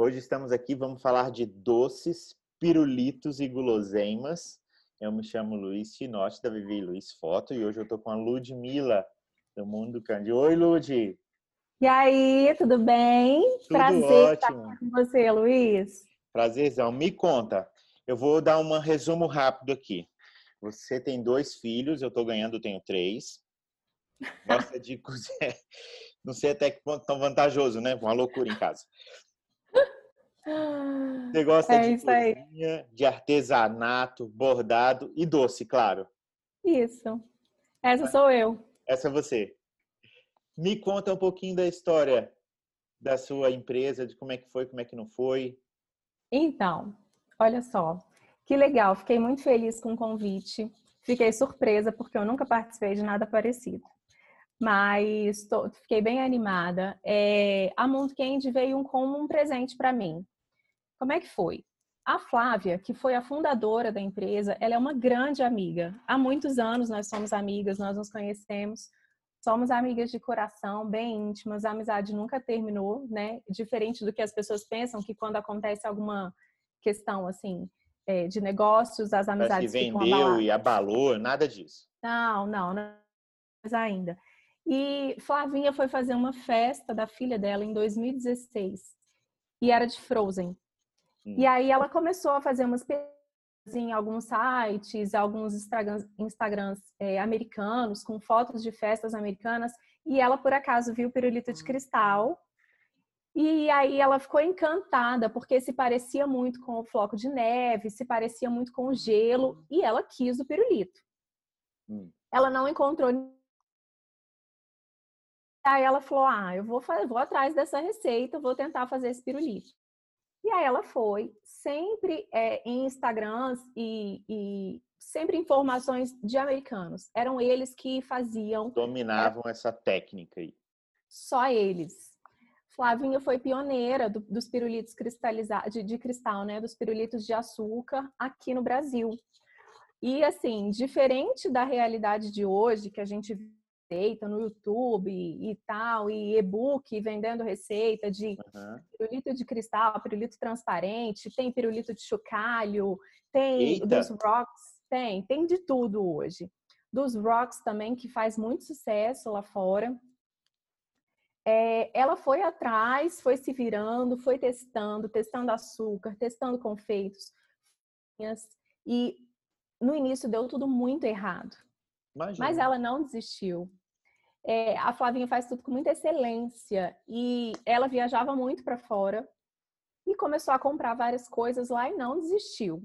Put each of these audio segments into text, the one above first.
Hoje estamos aqui, vamos falar de doces, pirulitos e guloseimas. Eu me chamo Luiz Tinotti, da Vivi Luiz Foto, e hoje eu estou com a Ludmilla, do Mundo Candy. Oi, Lud! E aí, tudo bem? Tudo Prazer ótimo. estar com você, Luiz. Prazerzão. Me conta, eu vou dar um resumo rápido aqui. Você tem dois filhos, eu estou ganhando, eu tenho três. Gosta de cozinhar. Não sei até que ponto tão vantajoso, né? Uma loucura em casa. Você gosta É de isso aí. cozinha, de artesanato, bordado e doce, claro. Isso. Essa sou eu. Essa é você. Me conta um pouquinho da história da sua empresa, de como é que foi, como é que não foi. Então, olha só. Que legal. Fiquei muito feliz com o convite. Fiquei surpresa porque eu nunca participei de nada parecido. Mas tô- fiquei bem animada. É, a Mundo Candy veio como um presente para mim. Como é que foi? A Flávia, que foi a fundadora da empresa, ela é uma grande amiga. Há muitos anos nós somos amigas, nós nos conhecemos. Somos amigas de coração, bem íntimas. A amizade nunca terminou, né? Diferente do que as pessoas pensam, que quando acontece alguma questão assim é, de negócios, as Parece que amizades vendeu abaladas. e abalou, nada disso. Não, não, não mas ainda. E Flavinha foi fazer uma festa da filha dela em 2016 e era de Frozen. E aí ela começou a fazer umas pesquisas em alguns sites, alguns Instagrams, Instagrams eh, americanos com fotos de festas americanas e ela por acaso viu o pirulito de cristal. E aí ela ficou encantada porque se parecia muito com o floco de neve, se parecia muito com o gelo e ela quis o pirulito. Hum. Ela não encontrou Aí ela falou: Ah, eu vou, vou atrás dessa receita, vou tentar fazer esse pirulito. E aí ela foi, sempre é, em Instagrams e, e sempre informações de americanos. Eram eles que faziam, Dominavam essa técnica aí. só eles. Flavinha foi pioneira do- dos pirulitos cristalizados, de, de cristal, né? Dos pirulitos de açúcar aqui no Brasil. E assim, diferente da realidade de hoje, que a gente receita no YouTube e tal, e e-book vendendo receita de Aham. pirulito de cristal, pirulito transparente, tem pirulito de chocalho, tem Eita! dos rocks, tem, tem de tudo hoje. Dos rocks também, que faz muito sucesso lá fora. É, ela foi atrás, foi se virando, foi testando, testando açúcar, testando confeitos. E no início deu tudo muito errado. Imagina. Mas ela não desistiu. É, a Flavinha faz tudo com muita excelência e ela viajava muito para fora e começou a comprar várias coisas lá e não desistiu.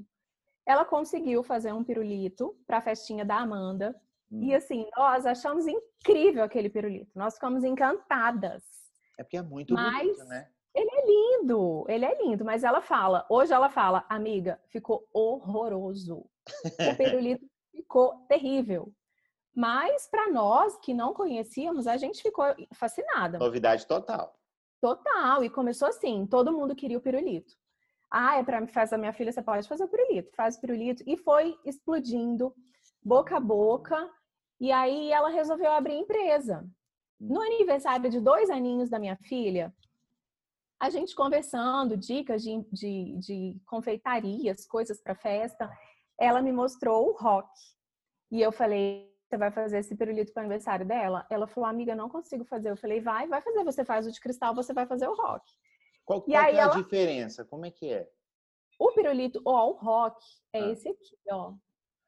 Ela conseguiu fazer um pirulito para a festinha da Amanda Hum. e assim nós achamos incrível aquele pirulito. Nós ficamos encantadas. É porque é muito Mas- bonito, né? Ele é lindo, ele é lindo, mas ela fala, hoje ela fala, amiga, ficou horroroso. O pirulito ficou terrível. Mas para nós que não conhecíamos, a gente ficou fascinada. Novidade total. Total. E começou assim, todo mundo queria o pirulito. Ah, é para fazer a minha filha, você pode fazer o pirulito, faz o pirulito. E foi explodindo, boca a boca. E aí ela resolveu abrir empresa. No aniversário de dois aninhos da minha filha, a gente conversando, dicas de, de, de confeitarias, coisas para festa, ela me mostrou o rock. E eu falei, você vai fazer esse pirulito para o aniversário dela? Ela falou, amiga, não consigo fazer. Eu falei, vai, vai fazer. Você faz o de cristal, você vai fazer o rock. Qual, qual é a ela- diferença? Como é que é? O pirulito, ó, o rock é Ah. esse aqui, ó.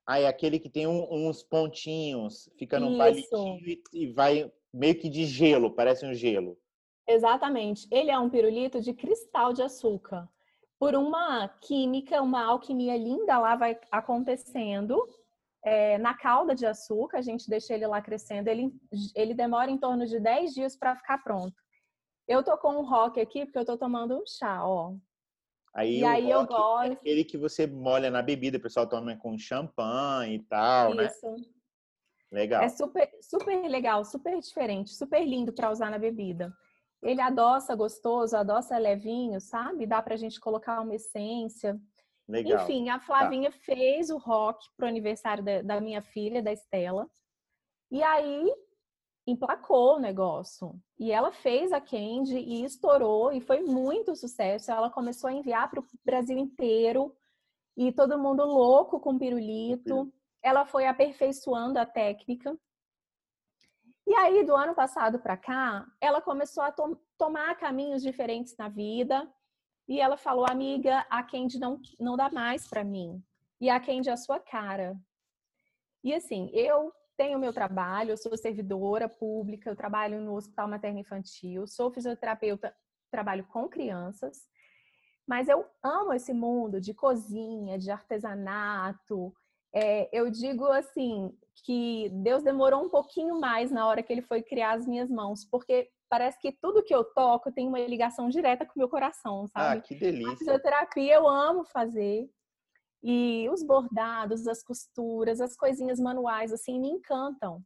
Ah, é aquele que tem um- uns pontinhos, fica num palitinho e, e vai meio que de gelo, parece um gelo. Exatamente. Ele é um pirulito de cristal de açúcar. Por uma química, uma alquimia linda lá vai acontecendo. É, na calda de açúcar, a gente deixa ele lá crescendo. Ele, ele demora em torno de 10 dias para ficar pronto. Eu tô com um rock aqui porque eu tô tomando um chá, ó. Aí E o aí eu é gosto. aquele que você molha na bebida, o pessoal toma com champanhe e tal, né? Isso. Legal. É super, super legal, super diferente, super lindo para usar na bebida. Ele adoça gostoso, adoça levinho, sabe? Dá pra gente colocar uma essência. Legal. Enfim, a Flavinha fez o rock pro aniversário da, da minha filha, da Estela. E aí emplacou o negócio. E ela fez a Candy e estourou e foi muito sucesso. Ela começou a enviar para o Brasil inteiro e todo mundo louco com pirulito. Ela foi aperfeiçoando a técnica. E aí, do ano passado para cá, ela começou a to tomar caminhos diferentes na vida. E ela falou, amiga, a Candy não, não dá mais para mim. E a Candy é a sua cara. E assim, eu tenho meu trabalho, eu sou servidora pública, eu trabalho no Hospital Materno Infantil, sou fisioterapeuta, trabalho com crianças, mas eu amo esse mundo de cozinha, de artesanato. É, eu digo assim que Deus demorou um pouquinho mais na hora que Ele foi criar as minhas mãos, porque parece que tudo que eu toco tem uma ligação direta com o meu coração, ah, sabe? Ah, que delícia! A fisioterapia eu amo fazer. E os bordados, as costuras, as coisinhas manuais, assim, me encantam.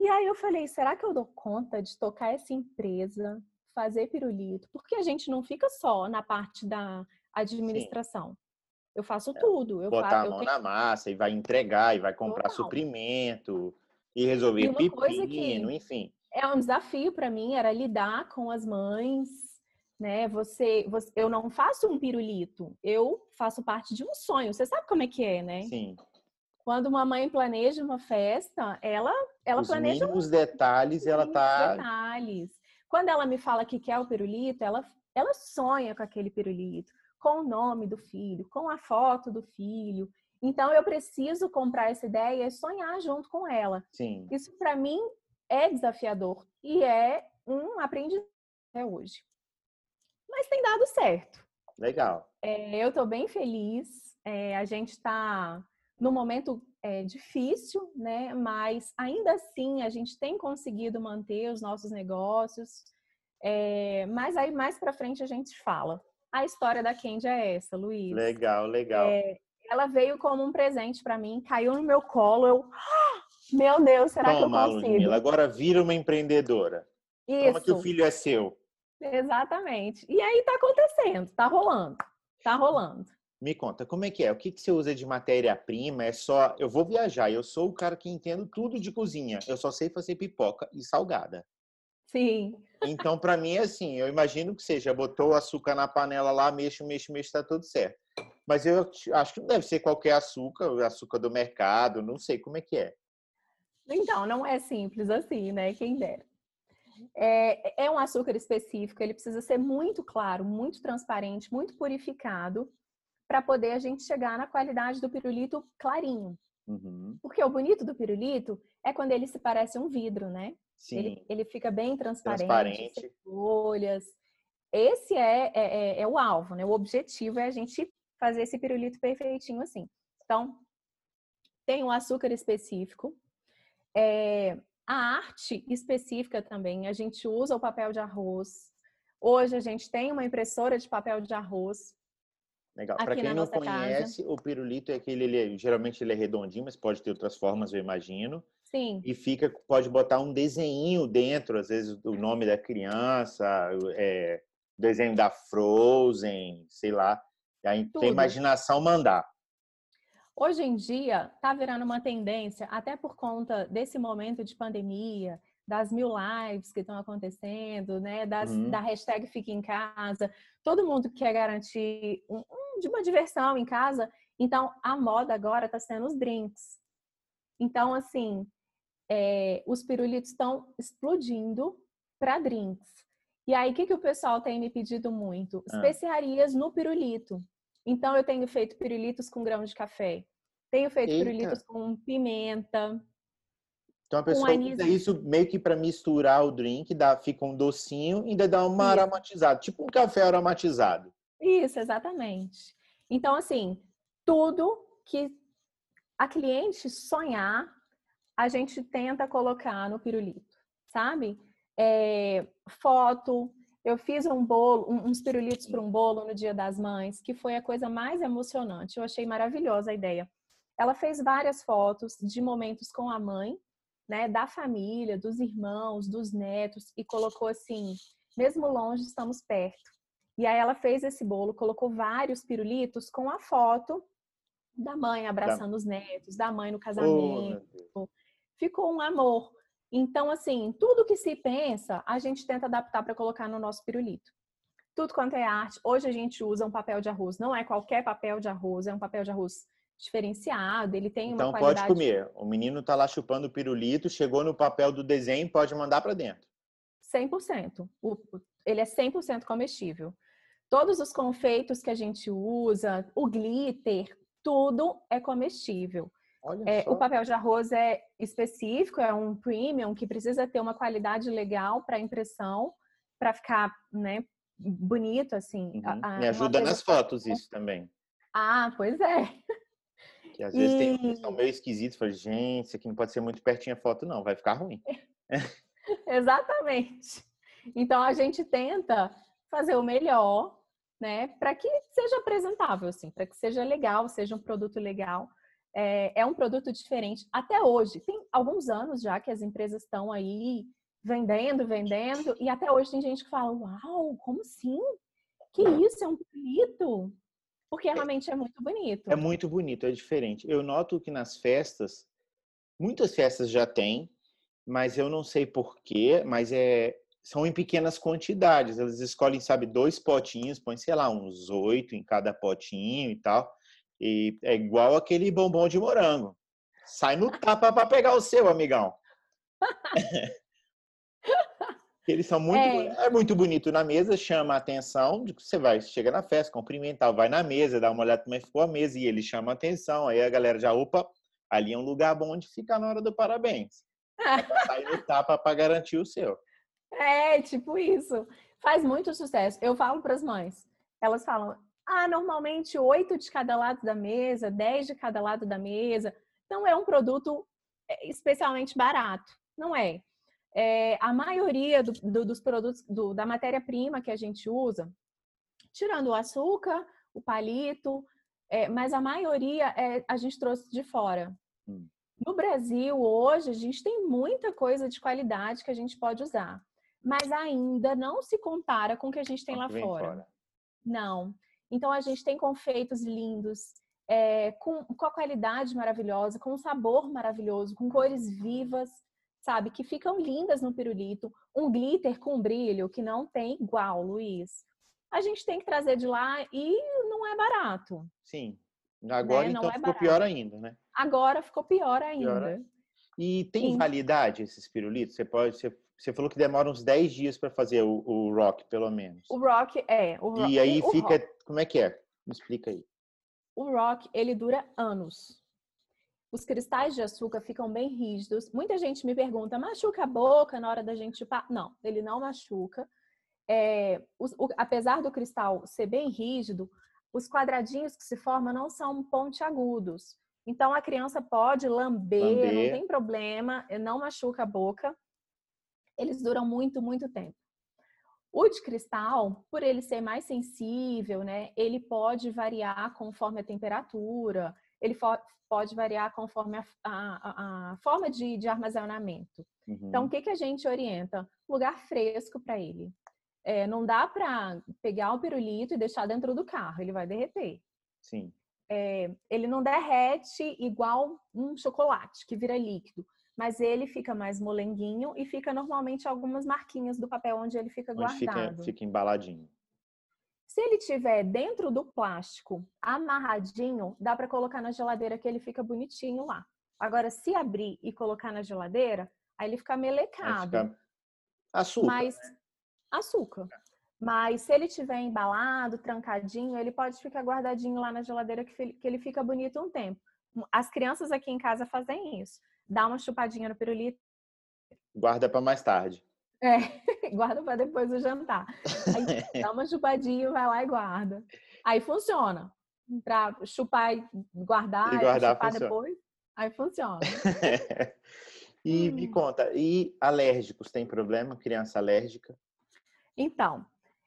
E aí eu falei, será que eu dou conta de tocar essa empresa, fazer pirulito? Porque a gente não fica só na parte da administração. Sim. Eu faço é, tudo. Eu botar faço, a mão tenho... na massa e vai entregar, e vai comprar Total. suprimento, e resolver e pepino, enfim. É um desafio para mim, era lidar com as mães, né? Você, você, eu não faço um pirulito, eu faço parte de um sonho. Você sabe como é que é, né? Sim. Quando uma mãe planeja uma festa, ela, ela Os planeja mínimos um... detalhes, ela tá detalhes. Quando ela me fala que quer o pirulito, ela, ela sonha com aquele pirulito, com o nome do filho, com a foto do filho. Então eu preciso comprar essa ideia e sonhar junto com ela. Sim. Isso para mim é desafiador e é um aprendizado até hoje mas tem dado certo. Legal. É, eu estou bem feliz. É, a gente está no momento é, difícil, né? Mas ainda assim a gente tem conseguido manter os nossos negócios. É, mas aí mais para frente a gente fala. A história da Candy é essa, Luiz. Legal, legal. É, ela veio como um presente para mim, caiu no meu colo. Eu, meu Deus, será Toma, que eu consigo? Ludmilla, agora vira uma empreendedora. Isso. Toma que o filho é seu. Exatamente. E aí tá acontecendo, tá rolando, tá rolando. Me conta, como é que é? O que, que você usa de matéria-prima? É só. Eu vou viajar, eu sou o cara que entendo tudo de cozinha. Eu só sei fazer pipoca e salgada. Sim. Então, para mim, é assim: eu imagino que seja, botou o açúcar na panela lá, mexe, mexe, mexe, tá tudo certo. Mas eu acho que não deve ser qualquer açúcar, açúcar do mercado, não sei como é que é. Então, não é simples assim, né? Quem dera. É, é um açúcar específico, ele precisa ser muito claro, muito transparente, muito purificado, para poder a gente chegar na qualidade do pirulito clarinho. Uhum. Porque o bonito do pirulito é quando ele se parece um vidro, né? Sim. Ele, ele fica bem transparente, transparente. folhas. Esse é, é, é, é, o alvo, né? O objetivo é a gente fazer esse pirulito perfeitinho assim. Então, tem um açúcar específico. É, a arte específica também, a gente usa o papel de arroz. Hoje a gente tem uma impressora de papel de arroz. Legal. Para quem não conhece, casa. o pirulito é aquele, ele é, geralmente ele é redondinho, mas pode ter outras formas, eu imagino. Sim. E fica, pode botar um desenho dentro, às vezes o nome da criança, é, desenho da Frozen, sei lá. E aí, a imaginação mandar. Hoje em dia, está virando uma tendência, até por conta desse momento de pandemia, das mil lives que estão acontecendo, né? Das, uhum. Da hashtag Fique em Casa. Todo mundo quer garantir um, um, de uma diversão em casa. Então, a moda agora está sendo os drinks. Então, assim, é, os pirulitos estão explodindo para drinks. E aí, o que, que o pessoal tem me pedido muito? Ah. Especiarias no pirulito. Então, eu tenho feito pirulitos com grão de café. Tenho feito Eita. pirulitos com pimenta. Então, a pessoa usa isso meio que para misturar o drink, dá, fica um docinho e ainda dá uma isso. aromatizada, tipo um café aromatizado. Isso, exatamente. Então, assim, tudo que a cliente sonhar, a gente tenta colocar no pirulito, sabe? É, foto, eu fiz um bolo, uns pirulitos para um bolo no Dia das Mães, que foi a coisa mais emocionante. Eu achei maravilhosa a ideia. Ela fez várias fotos de momentos com a mãe, né, da família, dos irmãos, dos netos e colocou assim: mesmo longe, estamos perto. E aí ela fez esse bolo, colocou vários pirulitos com a foto da mãe abraçando da... os netos, da mãe no casamento. Oh, Ficou um amor. Então, assim, tudo que se pensa, a gente tenta adaptar para colocar no nosso pirulito. Tudo quanto é arte. Hoje a gente usa um papel de arroz. Não é qualquer papel de arroz, é um papel de arroz diferenciado, ele tem então, uma qualidade... Então pode comer. O menino tá lá chupando o pirulito, chegou no papel do desenho, pode mandar para dentro. 100%. O, ele é 100% comestível. Todos os confeitos que a gente usa, o glitter, tudo é comestível. É, o papel de arroz é específico, é um premium que precisa ter uma qualidade legal para impressão, para ficar né, bonito assim. Uhum. A, Me ajuda nas fotos isso também. Ah, pois é. Que às vezes e... tem são meio esquisitos, fala, gente, isso aqui não pode ser muito pertinho a foto, não, vai ficar ruim. Exatamente. Então a gente tenta fazer o melhor, né, para que seja apresentável, assim, para que seja legal, seja um produto legal. É, é, um produto diferente. Até hoje, tem alguns anos já que as empresas estão aí vendendo, vendendo, e até hoje tem gente que fala: Uau, como assim? Que isso? É um bonito? Porque é. realmente é muito bonito. É muito bonito, é diferente. Eu noto que nas festas, muitas festas já tem, mas eu não sei porquê, mas é, são em pequenas quantidades. Elas escolhem, sabe, dois potinhos, põe, sei lá, uns oito em cada potinho e tal. E é igual aquele bombom de morango. Sai no tapa para pegar o seu, amigão. Eles são muito, é. é. muito bonito na mesa, chama a atenção você vai, chega na festa, cumprimentar, vai na mesa, dá uma olhada como é que ficou a mesa e ele chama a atenção. Aí a galera já, opa, ali é um lugar bom de ficar na hora do parabéns. Sai no tapa para garantir o seu. É, tipo isso. Faz muito sucesso. Eu falo para as mães, elas falam, ah, normalmente oito de cada lado da mesa, dez de cada lado da mesa. Então é um produto é, especialmente barato. Não é é, a maioria do, do, dos produtos, do, da matéria-prima que a gente usa, tirando o açúcar, o palito, é, mas a maioria é, a gente trouxe de fora. Hum. No Brasil, hoje, a gente tem muita coisa de qualidade que a gente pode usar, mas ainda não se compara com o que a gente tem lá fora. fora. Não. Então, a gente tem confeitos lindos, é, com, com a qualidade maravilhosa, com um sabor maravilhoso, com cores vivas sabe? Que ficam lindas no pirulito, um glitter com brilho que não tem igual, Luiz. A gente tem que trazer de lá e não é barato. Sim. Agora né? então é ficou pior ainda, né? Agora ficou pior ainda. Pior. E tem Sim. validade esses pirulitos? Você pode, você, você falou que demora uns 10 dias para fazer o, o, rock, pelo menos. O rock é. O rock, e aí fica, como é que é? Me explica aí. O rock, ele dura anos os cristais de açúcar ficam bem rígidos. Muita gente me pergunta, machuca a boca na hora da gente chupar? Não, ele não machuca. É, o, o, apesar do cristal ser bem rígido, os quadradinhos que se formam não são pontiagudos. Então a criança pode lamber, lamber, não tem problema, não machuca a boca. Eles duram muito, muito tempo. O de cristal, por ele ser mais sensível, né, ele pode variar conforme a temperatura, ele pode variar conforme a, a, a forma de, de armazenamento. Uhum. Então, o que, que a gente orienta? Lugar fresco para ele. É, não dá para pegar o pirulito e deixar dentro do carro, ele vai derreter. Sim. É, ele não derrete igual um chocolate que vira líquido, mas ele fica mais molenguinho e fica normalmente algumas marquinhas do papel onde ele fica onde guardado. Fica, fica embaladinho. Se ele tiver dentro do plástico, amarradinho, dá para colocar na geladeira que ele fica bonitinho lá. Agora, se abrir e colocar na geladeira, aí ele fica melecado. Fica açúcar. Mas né? açúcar. Mas se ele tiver embalado, trancadinho, ele pode ficar guardadinho lá na geladeira que ele fica bonito um tempo. As crianças aqui em casa fazem isso. Dá uma chupadinha no pirulito. Guarda para mais tarde. É, guarda para depois do jantar. Aí dá uma chupadinha, vai lá e guarda. Aí funciona. Para chupar e guardar, e guardar chupar funciona. depois, aí funciona. e hum. me conta, e alérgicos, tem problema? Criança alérgica? Então,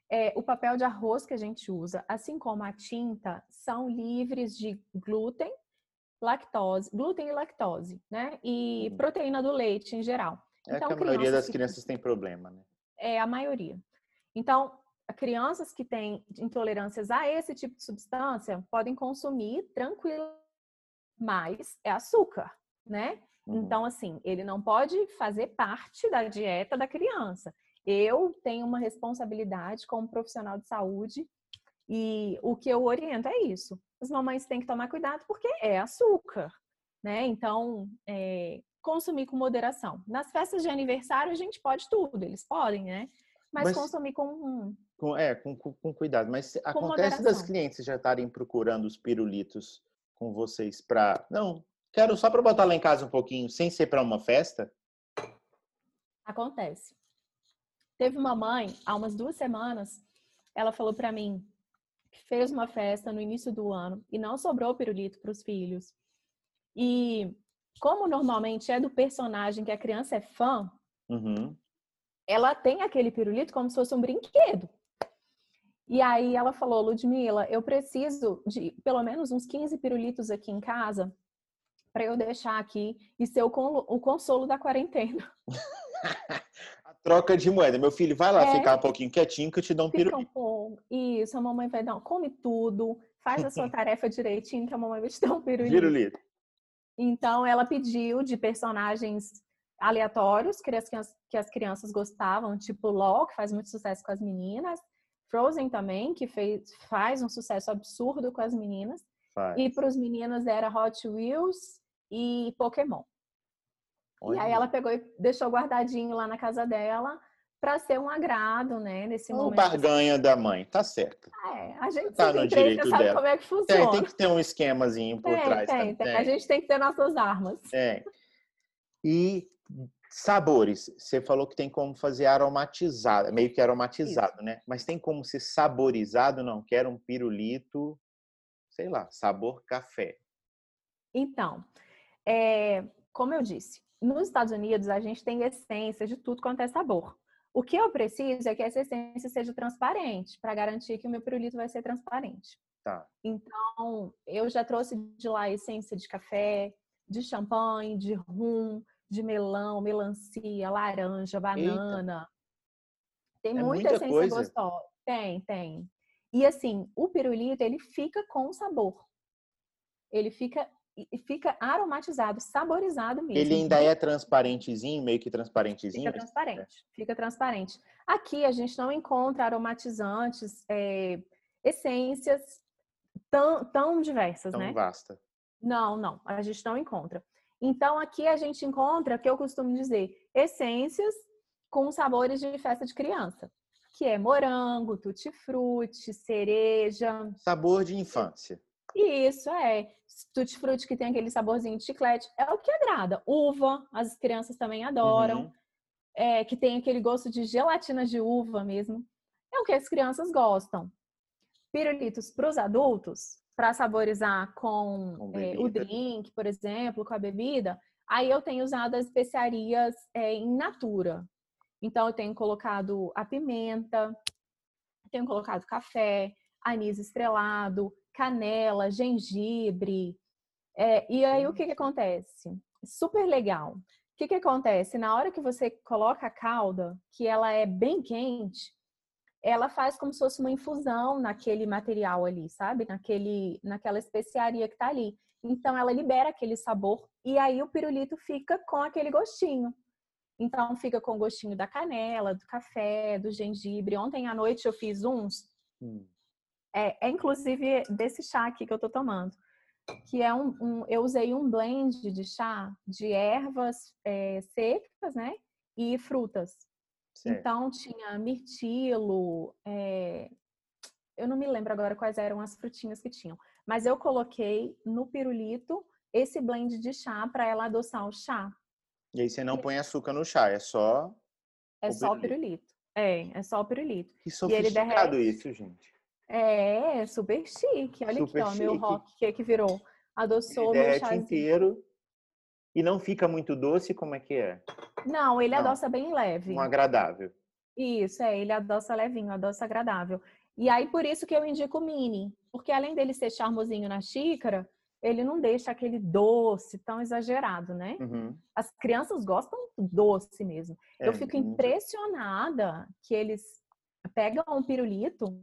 é, o papel de arroz que a gente usa, assim como a tinta, são livres de glúten, lactose, glúten e lactose, né? E hum. proteína do leite em geral. É então, que a maioria das crianças tem problema, né? É a maioria. Então, crianças que têm intolerâncias a esse tipo de substância podem consumir tranquilo, mas é açúcar, né? Uhum. Então, assim, ele não pode fazer parte da dieta da criança. Eu tenho uma responsabilidade como profissional de saúde e o que eu oriento é isso. As mamães têm que tomar cuidado porque é açúcar, né? Então, é, consumir com moderação. Nas festas de aniversário a gente pode tudo, eles podem, né? Mas, Mas consumir com, com é com, com, com, cuidado. Mas com acontece moderação. das clientes já estarem procurando os pirulitos com vocês para não quero só para botar lá em casa um pouquinho, sem ser para uma festa. Acontece. Teve uma mãe há umas duas semanas, ela falou para mim fez uma festa no início do ano e não sobrou pirulito para os filhos. E como normalmente é do personagem que a criança é fã, uhum. ela tem aquele pirulito como se fosse um brinquedo. E aí ela falou, Ludmila, eu preciso de pelo menos uns 15 pirulitos aqui em casa para eu deixar aqui e ser o, o consolo da quarentena. troca de moeda. Meu filho, vai lá é, ficar um pouquinho quietinho que eu te dou um pirulito. Um Isso, a mamãe vai dar, come tudo, faz a sua tarefa direitinho que a mamãe vai te dar um pirulito. Pirulito. Então, ela pediu de personagens aleatórios que as, crianças, que as crianças gostavam, tipo LOL, que faz muito sucesso com as meninas, Frozen também, que fez, faz um sucesso absurdo com as meninas. Faz. E para os meninos era Hot Wheels e Pokémon. Olha. E aí ela pegou e deixou guardadinho lá na casa dela para ser um agrado, né, nesse um momento. barganha da mãe, tá certo. É, a gente tá no direito sabe dela. como é que funciona. Tem, tem que ter um esquemazinho por tem, trás. Tem, tem, A gente tem que ter nossas armas. É. E sabores, você falou que tem como fazer aromatizado, meio que aromatizado, Isso. né? Mas tem como ser saborizado? Não, quero um pirulito, sei lá, sabor café. Então, é, como eu disse, nos Estados Unidos a gente tem essência de tudo quanto é sabor. O que eu preciso é que essa essência seja transparente, para garantir que o meu pirulito vai ser transparente. Tá. Então, eu já trouxe de lá essência de café, de champanhe, de rum, de melão, melancia, laranja, banana. Eita. Tem é muita, muita essência coisa. gostosa. Tem, tem. E assim, o pirulito, ele fica com sabor. Ele fica fica aromatizado, saborizado mesmo. Ele ainda é transparentezinho, meio que transparentezinho? Fica transparente, fica transparente. Aqui a gente não encontra aromatizantes, é, essências tão, tão diversas, tão né? Tão vasta. Não, não, a gente não encontra. Então aqui a gente encontra, que eu costumo dizer, essências com sabores de festa de criança, que é morango, tutti-frutti, cereja. Sabor de infância. Isso, é. Tutti-frutti que tem aquele saborzinho de chiclete. É o que agrada. Uva, as crianças também adoram. Uhum. É, que tem aquele gosto de gelatina de uva mesmo. É o que as crianças gostam. Pirulitos para os adultos, para saborizar com, com é, o drink, por exemplo, com a bebida, aí eu tenho usado as especiarias é, em natura. Então, eu tenho colocado a pimenta, tenho colocado café, anis estrelado, canela, gengibre. É, e aí o que, que acontece? Super legal. O que, que acontece? Na hora que você coloca a calda, que ela é bem quente, ela faz como se fosse uma infusão naquele material ali, sabe? Naquele, naquela especiaria que tá ali. Então ela libera aquele sabor e aí o pirulito fica com aquele gostinho. Então fica com o gostinho da canela, do café, do gengibre. Ontem à noite eu fiz uns. Hum. É, é, inclusive desse chá aqui que eu tô tomando, que é um, um eu usei um blend de chá de ervas é, secas, né, e frutas. Certo. Então tinha mirtilo, é, eu não me lembro agora quais eram as frutinhas que tinham, mas eu coloquei no pirulito esse blend de chá para ela adoçar o chá. E aí você não põe açúcar no chá, é só é o só pirulito. pirulito. É, é só o pirulito. Que sofisticado isso, gente. É, super chique. Olha super aqui, ó, chique. meu rock, que que virou? Adoçou ele meu inteiro. E não fica muito doce, como é que é? Não, ele não. adoça bem leve. Um agradável. Isso, é, ele adoça levinho, adoça agradável. E aí, por isso que eu indico o mini. Porque além dele ser charmosinho na xícara, ele não deixa aquele doce tão exagerado, né? Uhum. As crianças gostam do doce mesmo. É, eu fico impressionada que eles pegam um pirulito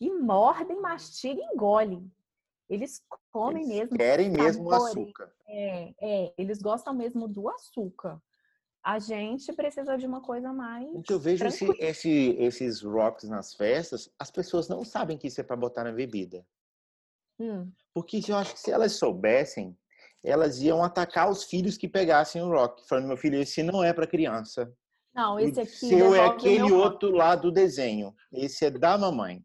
e mordem, mastigam e engolem. Eles comem Eles mesmo. Querem mesmo o açúcar. É, é, eles gostam mesmo do açúcar. A gente precisa de uma coisa mais. Então, eu vejo esse, esse, esses rocks nas festas, as pessoas não sabem que isso é para botar na bebida. Hum. Porque eu acho que se elas soubessem, elas iam atacar os filhos que pegassem o rock, falando: meu filho, esse não é para criança. Não, O esse aqui. seu é o aquele outro lá do desenho. Esse é da mamãe.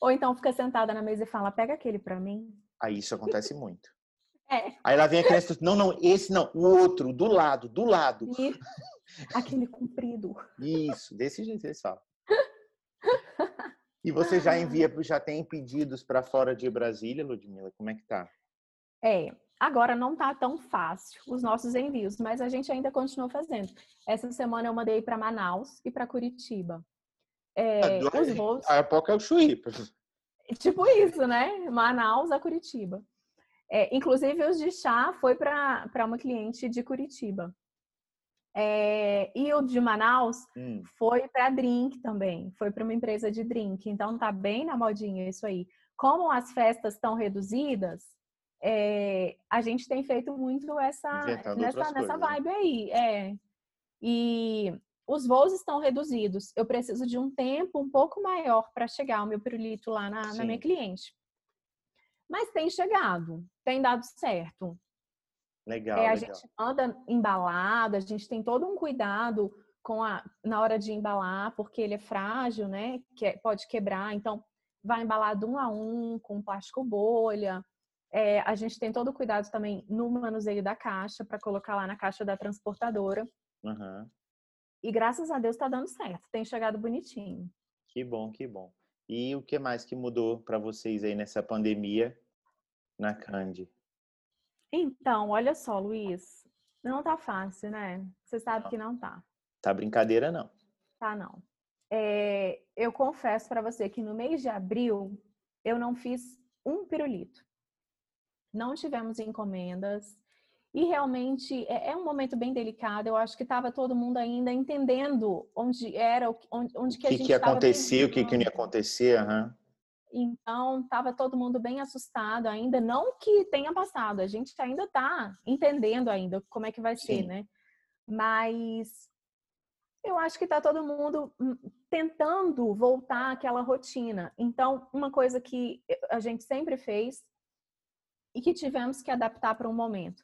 Ou então fica sentada na mesa e fala: pega aquele pra mim. Aí isso acontece muito. É. Aí lá vem a criança, não, não, esse não, o outro, do lado, do lado. E aquele comprido. Isso, desse jeito você sabe. E você já envia, já tem pedidos para fora de Brasília, Ludmila? Como é que tá? É, agora não tá tão fácil os nossos envios, mas a gente ainda continua fazendo. Essa semana eu mandei para Manaus e para Curitiba. É, Ah, os voos, A época é o Chuí. tipo isso, né? Manaus a Curitiba. É, inclusive os de chá foi para uma cliente de Curitiba. É, e o de Manaus Hum, foi para drink também, foi para uma empresa de drink. Então tá bem na modinha isso aí. Como as festas estão reduzidas, é, a gente tem feito muito essa nessa, nessa né? vibe aí. É. E os voos estão reduzidos. Eu preciso de um tempo um pouco maior para chegar o meu pirulito lá na, na minha cliente. Mas tem chegado, tem dado certo. legal, É, a legal. gente anda embalado, a gente tem todo um cuidado com a, na hora de embalar, porque ele é frágil, né? Que é- pode quebrar, então vai embalado um a um, com plástico bolha. É, a gente tem todo o cuidado também no manuseio da caixa, para colocar lá na caixa da transportadora. Aham. E graças a Deus tá dando certo, tem chegado bonitinho. Que bom, que bom. E o que mais que mudou para vocês aí nessa pandemia na Candy? Então, olha só, Luiz, não tá fácil, né? Você sabe Não. que não tá. Tá brincadeira não. Tá, não. É, eu confesso para você que no mês de abril eu não fiz um pirulito. Não tivemos encomendas. E realmente é, é um momento bem delicado. Eu acho que estava todo mundo ainda entendendo onde era, o que- onde, onde O que a que, gente que ia estava acontecer, o que, que não ia acontecer, aham. Então, estava todo mundo bem assustado ainda. Não que tenha passado, a gente ainda está entendendo ainda como é que vai ser, Sim. né? Mas eu acho que está todo mundo hum, tentando voltar àquela rotina. Então, uma coisa que a gente sempre fez e que tivemos que adaptar para um momento: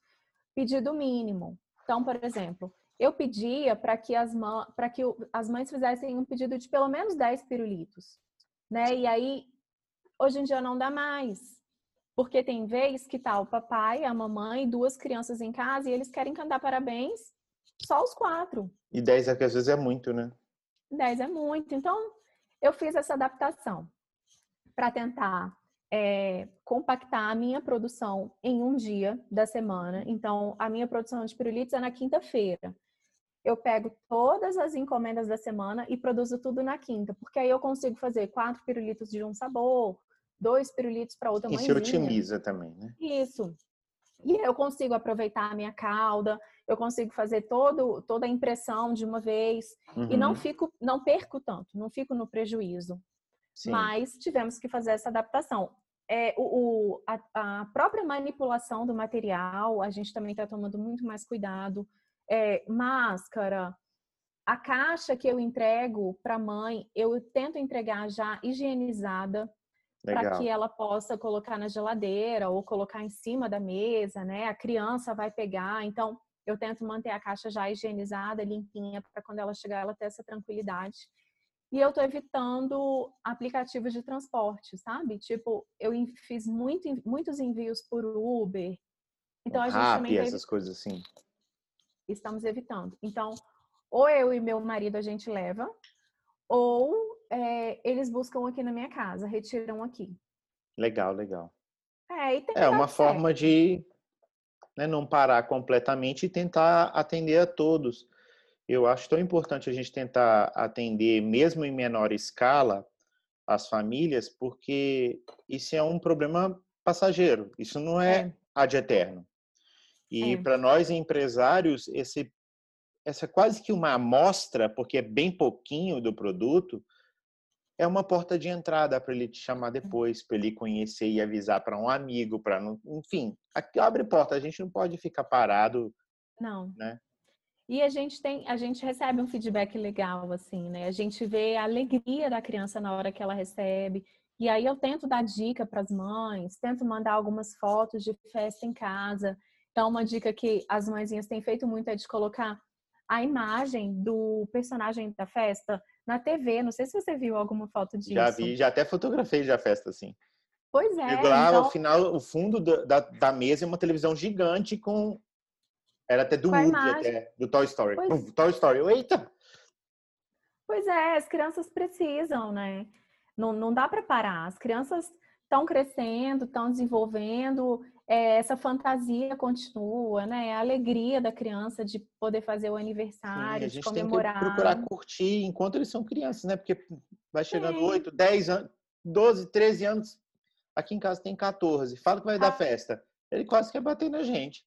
pedido mínimo. Então, por exemplo, eu pedia para que, as, mã- pra que as mães fizessem um pedido de pelo menos 10 pirulitos. Né? E aí, hoje em dia não dá mais. Porque tem vez que tá o papai, a mamãe, duas crianças em casa e eles querem cantar parabéns só os quatro. E 10 aqui às vezes é muito, né? 10 é muito. Então, eu fiz essa adaptação para tentar é, compactar a minha produção em um dia da semana. Então, a minha produção de pirulitos é na quinta-feira. Eu pego todas as encomendas da semana e produzo tudo na quinta, porque aí eu consigo fazer quatro pirulitos de um sabor, dois pirulitos para outra E se otimiza também, né? Isso. E eu consigo aproveitar a minha calda, eu consigo fazer todo, toda a impressão de uma vez e não Uhum, fico, não perco tanto, não fico no prejuízo. Sim. Mas tivemos que fazer essa adaptação. É, o, o- a, a própria manipulação do material, a gente também está tomando muito mais cuidado. É, máscara, a caixa que eu entrego para a mãe, eu tento entregar já higienizada para que ela possa colocar na geladeira ou colocar em cima da mesa, né? A criança vai pegar, então eu tento manter a caixa já higienizada, limpinha, para quando ela chegar ela ter essa tranquilidade. E eu tô evitando aplicativos de transporte, sabe? Tipo, eu fiz muito, muitos envios por Uber. Então a gente também Rappi, tá essas coisas assim. estamos evitando. Então, ou eu e meu marido a gente leva, ou é, eles buscam aqui na minha casa, retiram aqui. Legal, legal. É, É uma certo. forma de né, não parar completamente e tentar atender a todos. Eu acho tão importante a gente tentar atender, mesmo em menor escala, as famílias, porque isso é um problema passageiro. Isso não é, É. ad eterno. E É. para nós empresários, esse, essa é quase que uma amostra, porque é bem pouquinho do produto, é uma porta de entrada para ele te chamar depois, para ele conhecer e avisar para um amigo, para enfim, aqui abre porta. A gente não pode ficar parado, não. né? E a gente tem, a gente recebe um feedback legal, assim, né? A gente vê a alegria da criança na hora que ela recebe. E aí eu tento dar dica para as mães, tento mandar algumas fotos de festa em casa. Então, uma dica que as mãezinhas têm feito muito é de colocar a imagem do personagem da festa na TV. Não sei se você viu alguma foto disso. Já vi, já até fotografei já a festa assim. Pois é. Chego lá, então... ao final, o fundo da, da mesa é uma televisão gigante com era até do Woody, até, do Toy Story. Pois... Toy Story, eita! Pois é, as crianças precisam, né? Não, não dá para parar. As crianças estão crescendo, estão desenvolvendo, é, essa fantasia continua, né? A alegria da criança de poder fazer o aniversário, Sim, a gente de comemorar. Tem que procurar curtir enquanto eles são crianças, né? Porque vai chegando Sim. 8, 10 anos, 12, 13 anos. Aqui em casa tem 14. Fala que vai ah. dar festa. Ele quase quer bater na gente.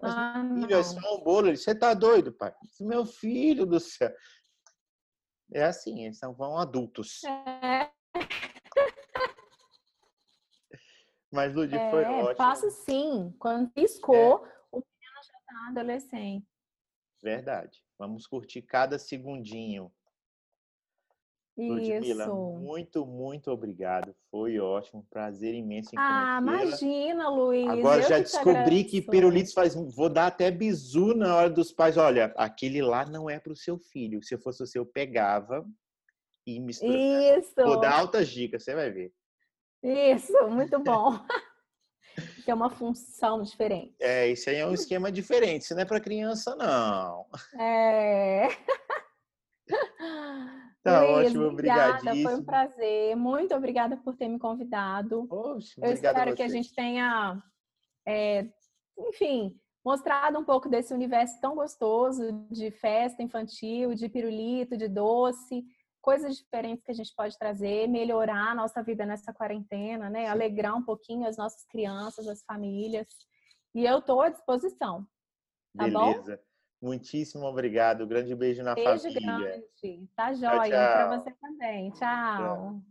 Mas, ah, filho, é só um bolo. Você tá doido, pai? Meu filho do céu. É assim, eles são vão adultos. É. Mas, Ludi, é, foi ótimo. Faço sim. Quando piscou, é. o menino já tá adolescente. Verdade. Vamos curtir cada segundinho. Ludmila, Isso. muito, muito obrigado. Foi ótimo, prazer imenso em Ah, imagina, Luiz. Agora eu já descobri que pirulitos faz. Vou dar até bizu na hora dos pais. Olha, aquele lá não é para o seu filho. Se eu fosse você, eu pegava e misturava. Isso. Vou dar altas dicas, você vai ver. Isso, muito bom. Tem uma função diferente. É, isso aí é um esquema diferente. Isso não é para criança, não. É. Tá Luiz, ótimo, obrigada. Foi um prazer. Muito obrigada por ter me convidado. Poxa, Eu espero que a gente tenha, é, enfim, mostrado um pouco desse universo tão gostoso de festa infantil, de pirulito, de doce, coisas diferentes que a gente pode trazer, melhorar a nossa vida nessa quarentena, né? Sim. Alegrar um pouquinho as nossas crianças, as famílias. E eu estou à disposição. Tá Beleza. Bom? Muitíssimo obrigado. Grande beijo na beijo família. Beijo grande. Tá joia. Para você também. tchau. tchau.